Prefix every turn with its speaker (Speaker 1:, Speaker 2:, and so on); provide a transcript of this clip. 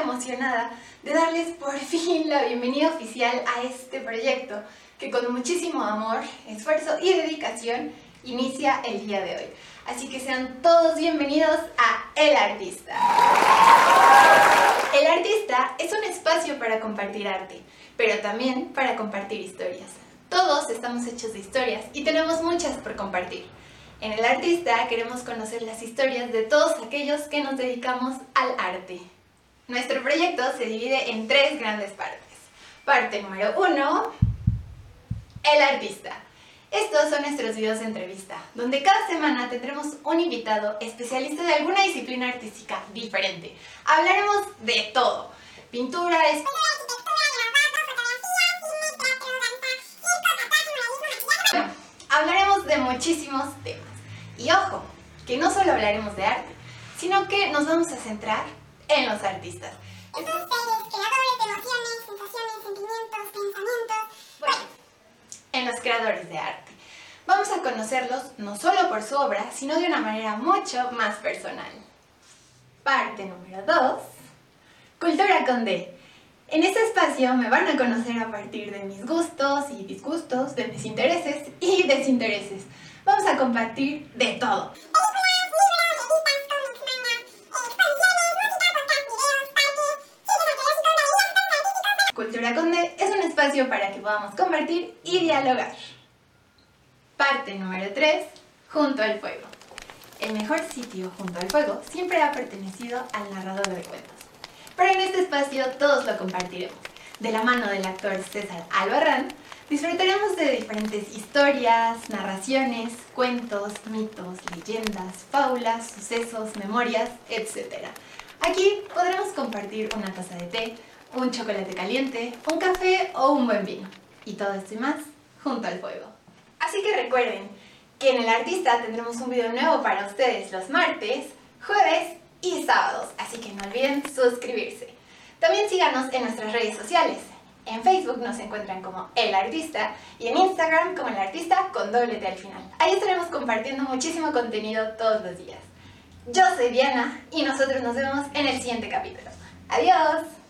Speaker 1: emocionada de darles por fin la bienvenida oficial a este proyecto que con muchísimo amor, esfuerzo y dedicación inicia el día de hoy. Así que sean todos bienvenidos a El Artista. El Artista es un espacio para compartir arte, pero también para compartir historias. Todos estamos hechos de historias y tenemos muchas por compartir. En El Artista queremos conocer las historias de todos aquellos que nos dedicamos al arte. Nuestro proyecto se divide en tres grandes partes. Parte número uno, El Artista. Estos son nuestros videos de entrevista, donde cada semana tendremos un invitado especialista de alguna disciplina artística diferente. Hablaremos de todo. Pintura, Hablaremos de muchísimos temas. Y ojo, que no solo hablaremos de arte, sino que nos vamos a centrar en los artistas.
Speaker 2: Seres creadores de emociones, sensaciones, sentimientos, pensamientos.
Speaker 1: Bueno, en los creadores de arte. Vamos a conocerlos no solo por su obra, sino de una manera mucho más personal. Parte número 2. Cultura con D. En este espacio me van a conocer a partir de mis gustos y disgustos, de mis intereses y desintereses. Vamos a compartir de todo. Cultura Conde es un espacio para que podamos compartir y dialogar. Parte número 3. Junto al fuego. El mejor sitio junto al fuego siempre ha pertenecido al narrador de cuentos. Pero en este espacio todos lo compartiremos. De la mano del actor César Albarrán, disfrutaremos de diferentes historias, narraciones, cuentos, mitos, leyendas, fábulas, sucesos, memorias, etc. Aquí podremos compartir una taza de té, un chocolate caliente, un café o un buen vino. Y todo esto más junto al fuego. Así que recuerden que en El Artista tendremos un video nuevo para ustedes los martes, jueves y sábados, así que no olviden suscribirse. También síganos en nuestras redes sociales. En Facebook nos encuentran como El Artista y en Instagram como El Artista con doble T al final. Ahí estaremos compartiendo muchísimo contenido todos los días. Yo soy Diana y nosotros nos vemos en el siguiente capítulo. Adiós.